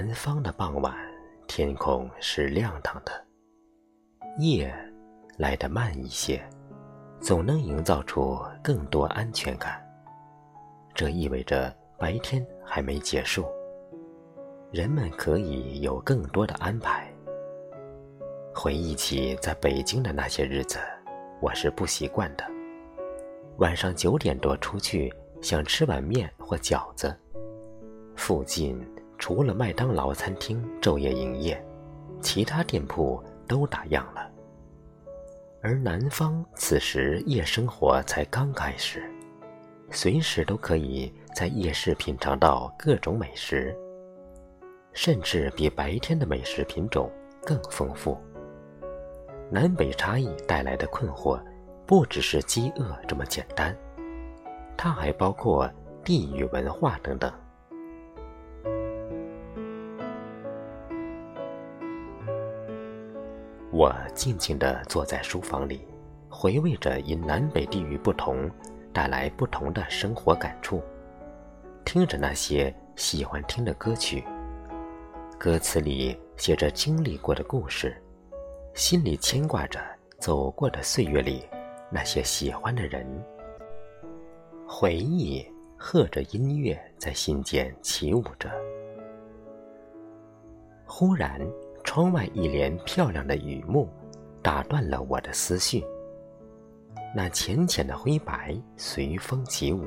南方的傍晚，天空是亮堂的，夜来得慢一些，总能营造出更多安全感。这意味着白天还没结束，人们可以有更多的安排。回忆起在北京的那些日子，我是不习惯的。晚上九点多出去，想吃碗面或饺子。附近除了麦当劳餐厅昼夜营业，其他店铺都打烊了。而南方此时夜生活才刚开始，随时都可以在夜市品尝到各种美食，甚至比白天的美食品种更丰富。南北差异带来的困惑。不只是饥饿这么简单，它还包括地域文化等等。我静静地坐在书房里，回味着因南北地域不同带来不同的生活感触，听着那些喜欢听的歌曲，歌词里写着经历过的故事，心里牵挂着走过的岁月里。那些喜欢的人，回忆和着音乐在心间起舞着。忽然，窗外一帘漂亮的雨幕打断了我的思绪。那浅浅的灰白随风起舞，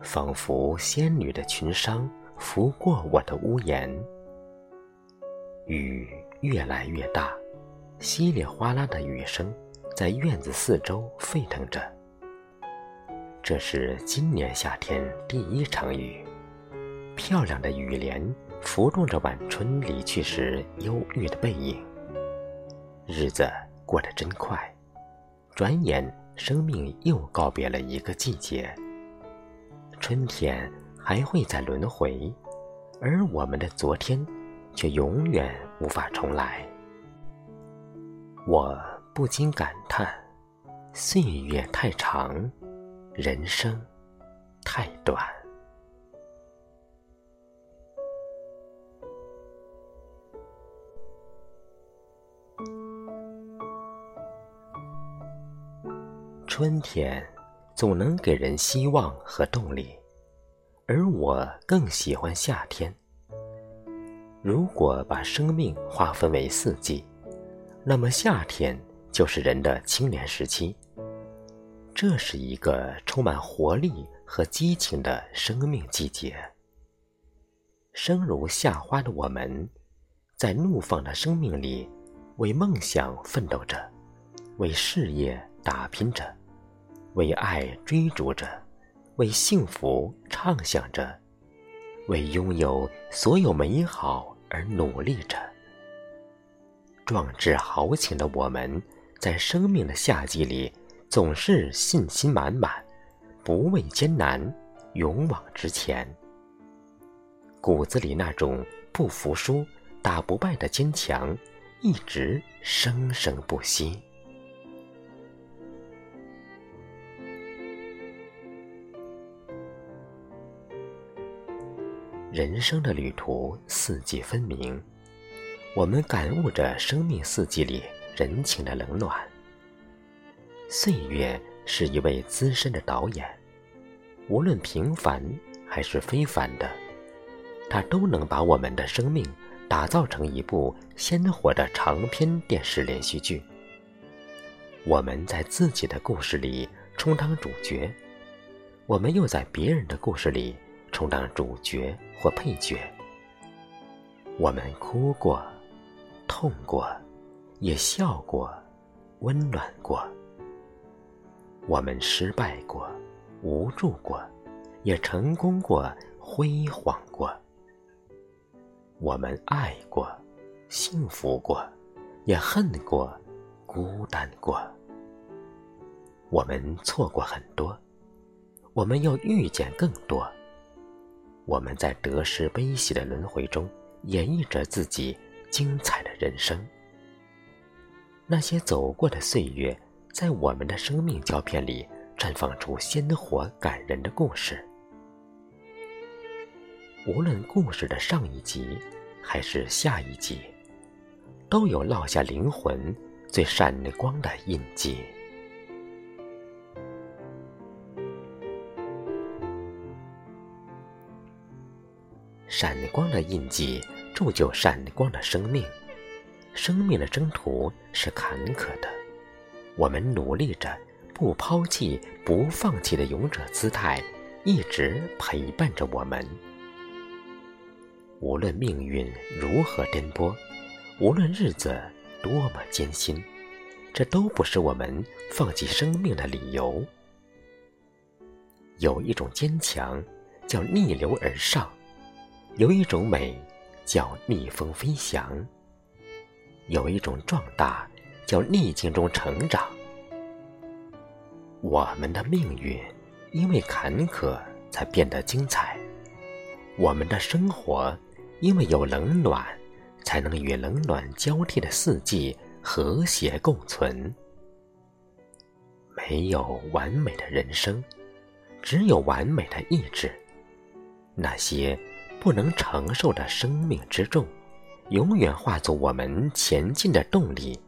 仿佛仙女的裙裳拂过我的屋檐。雨越来越大，稀里哗啦的雨声。在院子四周沸腾着。这是今年夏天第一场雨，漂亮的雨帘浮动着晚春离去时忧郁的背影。日子过得真快，转眼生命又告别了一个季节。春天还会再轮回，而我们的昨天却永远无法重来。我。不禁感叹：岁月太长，人生太短。春天总能给人希望和动力，而我更喜欢夏天。如果把生命划分为四季，那么夏天。就是人的青年时期，这是一个充满活力和激情的生命季节。生如夏花的我们，在怒放的生命里，为梦想奋斗着，为事业打拼着，为爱追逐着，为幸福畅想着，为拥有所有美好而努力着。壮志豪情的我们。在生命的夏季里，总是信心满满，不畏艰难，勇往直前。骨子里那种不服输、打不败的坚强，一直生生不息。人生的旅途四季分明，我们感悟着生命四季里。人情的冷暖。岁月是一位资深的导演，无论平凡还是非凡的，他都能把我们的生命打造成一部鲜活的长篇电视连续剧。我们在自己的故事里充当主角，我们又在别人的故事里充当主角或配角。我们哭过，痛过。也笑过，温暖过；我们失败过，无助过；也成功过，辉煌过；我们爱过，幸福过；也恨过，孤单过；我们错过很多，我们又遇见更多。我们在得失悲喜的轮回中，演绎着自己精彩的人生。那些走过的岁月，在我们的生命胶片里绽放出鲜活感人的故事。无论故事的上一集还是下一集，都有烙下灵魂最闪光的印记。闪光的印记铸就闪光的生命。生命的征途是坎坷的，我们努力着，不抛弃、不放弃的勇者姿态，一直陪伴着我们。无论命运如何颠簸，无论日子多么艰辛，这都不是我们放弃生命的理由。有一种坚强，叫逆流而上；有一种美，叫逆风飞翔；有一种壮大，叫逆境中成长。我们的命运，因为坎坷才变得精彩；我们的生活。因为有冷暖，才能与冷暖交替的四季和谐共存。没有完美的人生，只有完美的意志。那些不能承受的生命之重，永远化作我们前进的动力，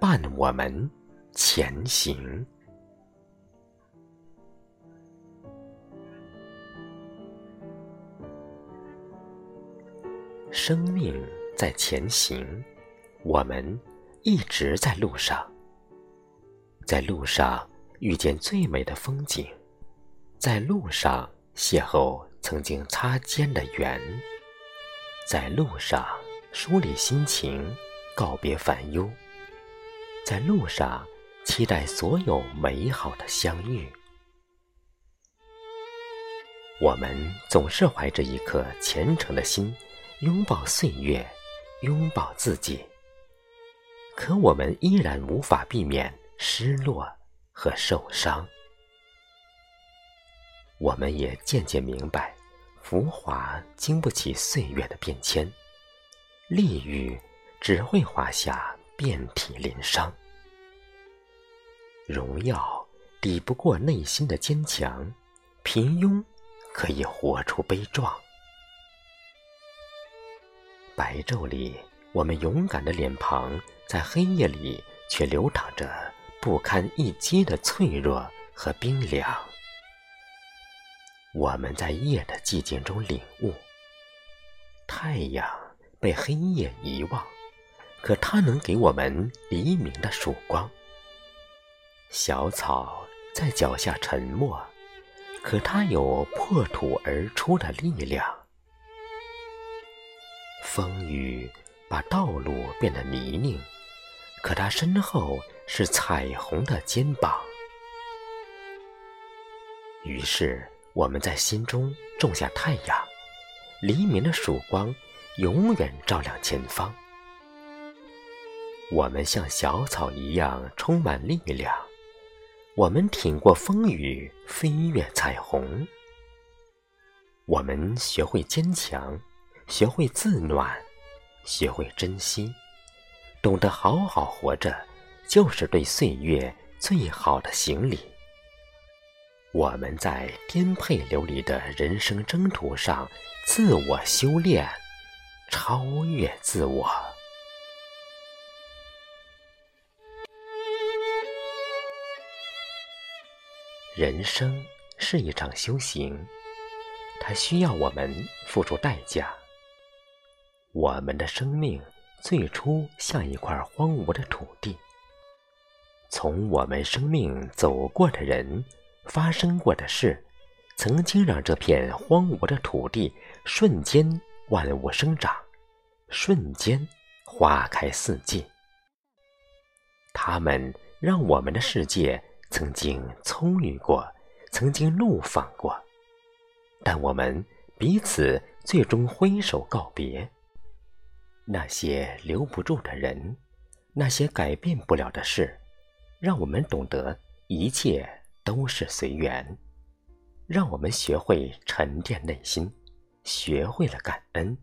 伴我们前行。生命在前行，我们一直在路上。在路上遇见最美的风景，在路上邂逅曾经擦肩的缘，在路上梳理心情，告别烦忧，在路上期待所有美好的相遇。我们总是怀着一颗虔诚的心。拥抱岁月，拥抱自己。可我们依然无法避免失落和受伤。我们也渐渐明白，浮华经不起岁月的变迁，利欲只会华下遍体鳞伤。荣耀抵不过内心的坚强，平庸可以活出悲壮。白昼里，我们勇敢的脸庞，在黑夜里却流淌着不堪一击的脆弱和冰凉。我们在夜的寂静中领悟：太阳被黑夜遗忘，可它能给我们黎明的曙光；小草在脚下沉默，可它有破土而出的力量。风雨把道路变得泥泞，可它身后是彩虹的肩膀。于是，我们在心中种下太阳，黎明的曙光永远照亮前方。我们像小草一样充满力量，我们挺过风雨，飞越彩虹。我们学会坚强。学会自暖，学会珍惜，懂得好好活着，就是对岁月最好的行礼。我们在颠沛流离的人生征途上，自我修炼，超越自我。人生是一场修行，它需要我们付出代价。我们的生命最初像一块荒芜的土地，从我们生命走过的人、发生过的事，曾经让这片荒芜的土地瞬间万物生长，瞬间花开四季。他们让我们的世界曾经葱郁过，曾经怒放过，但我们彼此最终挥手告别。那些留不住的人，那些改变不了的事，让我们懂得一切都是随缘，让我们学会沉淀内心，学会了感恩。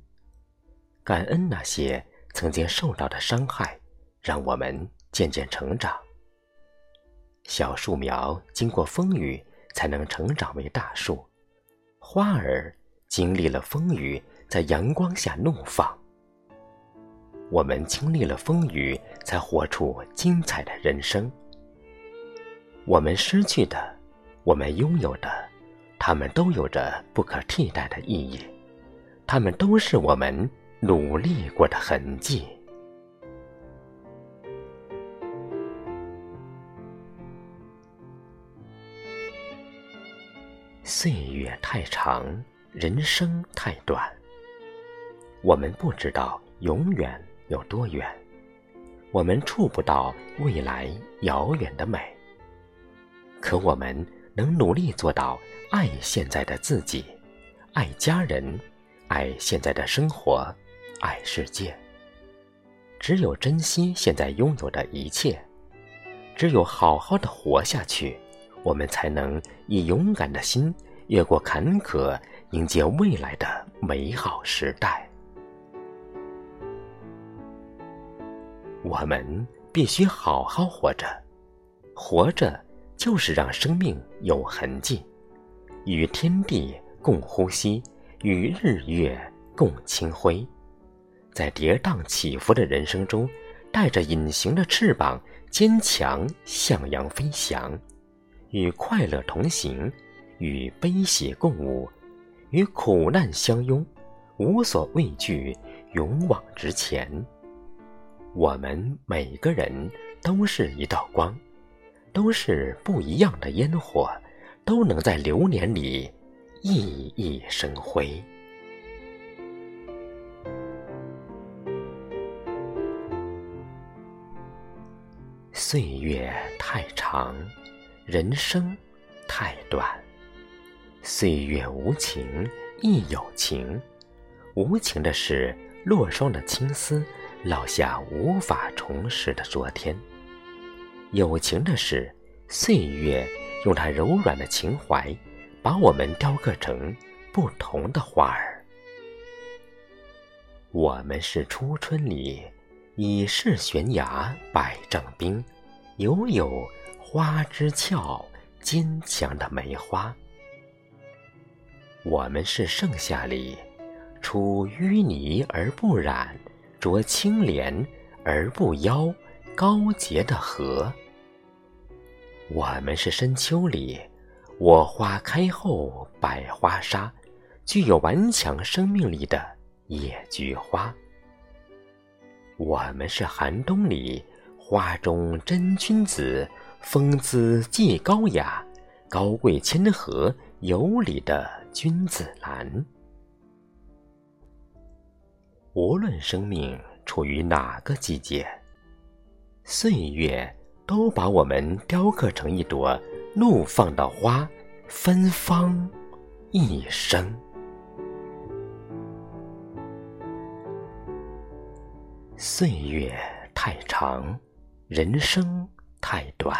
感恩那些曾经受到的伤害，让我们渐渐成长。小树苗经过风雨才能成长为大树，花儿经历了风雨，在阳光下怒放。我们经历了风雨，才活出精彩的人生。我们失去的，我们拥有的，他们都有着不可替代的意义，他们都是我们努力过的痕迹。岁月太长，人生太短。我们不知道永远有多远，我们触不到未来遥远的美。可我们能努力做到爱现在的自己，爱家人，爱现在的生活，爱世界。只有珍惜现在拥有的一切，只有好好的活下去，我们才能以勇敢的心越过坎坷，迎接未来的美好时代。我们必须好好活着，活着就是让生命有痕迹，与天地共呼吸，与日月共清辉，在跌宕起伏的人生中，带着隐形的翅膀，坚强向阳飞翔，与快乐同行，与悲喜共舞，与苦难相拥，无所畏惧，勇往直前。我们每个人都是一道光，都是不一样的烟火，都能在流年里熠熠生辉。岁月太长，人生太短。岁月无情亦有情，无情的是落霜的青丝。烙下无法重拾的昨天。友情的是，岁月用它柔软的情怀，把我们雕刻成不同的花儿。我们是初春里已是悬崖百丈冰，犹有花枝俏坚强的梅花。我们是盛夏里出淤泥而不染。濯清涟而不妖，高洁的荷。我们是深秋里，我花开后百花杀，具有顽强生命力的野菊花。我们是寒冬里，花中真君子，风姿既高雅，高贵谦和有礼的君子兰。无论生命处于哪个季节，岁月都把我们雕刻成一朵怒放的花，芬芳一生。岁月太长，人生太短。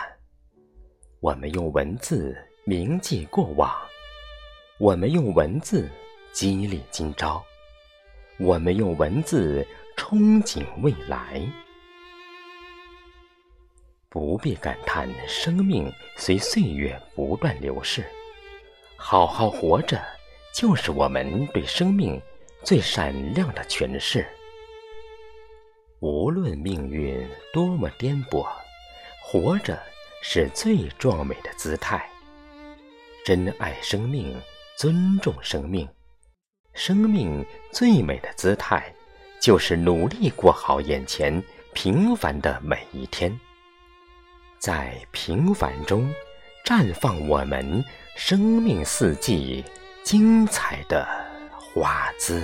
我们用文字铭记过往，我们用文字激励今朝。我们用文字憧憬未来，不必感叹生命随岁月不断流逝，好好活着就是我们对生命最闪亮的诠释。无论命运多么颠簸，活着是最壮美的姿态。珍爱生命，尊重生命。生命最美的姿态，就是努力过好眼前平凡的每一天，在平凡中绽放我们生命四季精彩的花姿。